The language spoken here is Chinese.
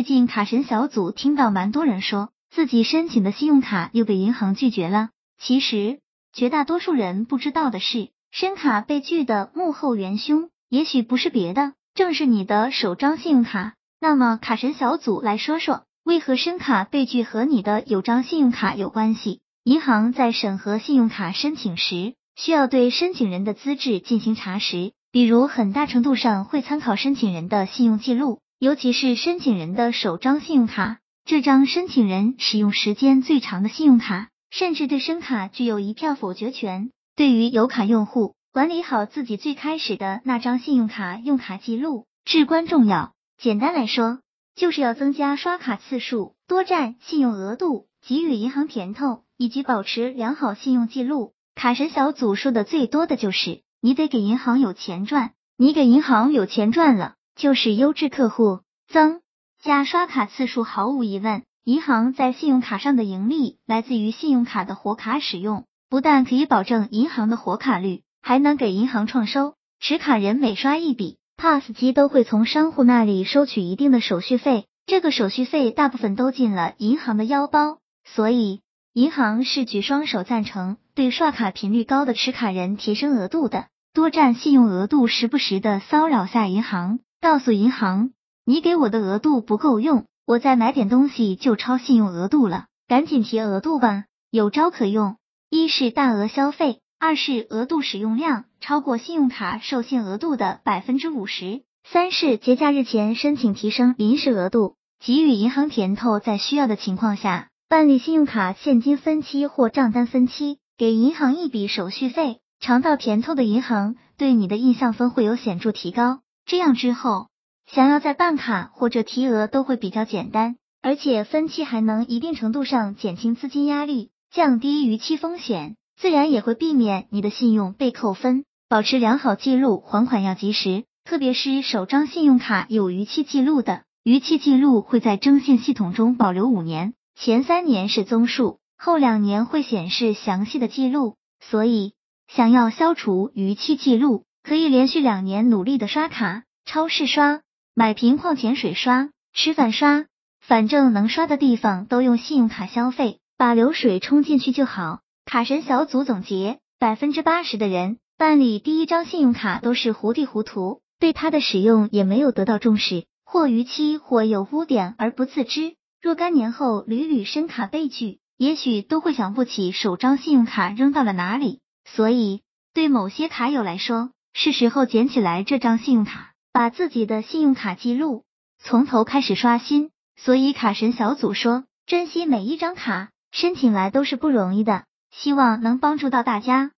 最近卡神小组听到蛮多人说自己申请的信用卡又被银行拒绝了。其实绝大多数人不知道的是，申卡被拒的幕后元凶，也许不是别的，正是你的首张信用卡。那么卡神小组来说说，为何申卡被拒和你的有张信用卡有关系？银行在审核信用卡申请时，需要对申请人的资质进行查实，比如很大程度上会参考申请人的信用记录。尤其是申请人的首张信用卡，这张申请人使用时间最长的信用卡，甚至对申卡具有一票否决权。对于有卡用户，管理好自己最开始的那张信用卡用卡记录至关重要。简单来说，就是要增加刷卡次数，多占信用额度，给予银行甜头，以及保持良好信用记录。卡神小组说的最多的就是，你得给银行有钱赚，你给银行有钱赚了。就是优质客户增加刷卡次数，毫无疑问，银行在信用卡上的盈利来自于信用卡的活卡使用，不但可以保证银行的活卡率，还能给银行创收。持卡人每刷一笔，POS 机都会从商户那里收取一定的手续费，这个手续费大部分都进了银行的腰包，所以银行是举双手赞成对刷卡频率高的持卡人提升额度的，多占信用额度，时不时的骚扰下银行。告诉银行，你给我的额度不够用，我再买点东西就超信用额度了，赶紧提额度吧，有招可用。一是大额消费，二是额度使用量超过信用卡授信额度的百分之五十，三是节假日前申请提升临时额度，给予银行甜头，在需要的情况下办理信用卡现金分期或账单分期，给银行一笔手续费。尝到甜头的银行对你的印象分会有显著提高。这样之后，想要再办卡或者提额都会比较简单，而且分期还能一定程度上减轻资金压力，降低逾期风险，自然也会避免你的信用被扣分。保持良好记录，还款要及时，特别是首张信用卡有逾期记录的，逾期记录会在征信系统中保留五年，前三年是综述，后两年会显示详细的记录。所以，想要消除逾期记录。可以连续两年努力的刷卡，超市刷，买瓶矿泉水刷，吃饭刷，反正能刷的地方都用信用卡消费，把流水充进去就好。卡神小组总结，百分之八十的人办理第一张信用卡都是糊里糊涂，对它的使用也没有得到重视，或逾期或有污点而不自知。若干年后屡屡申卡被拒，也许都会想不起首张信用卡扔到了哪里。所以，对某些卡友来说，是时候捡起来这张信用卡，把自己的信用卡记录从头开始刷新。所以卡神小组说，珍惜每一张卡，申请来都是不容易的，希望能帮助到大家。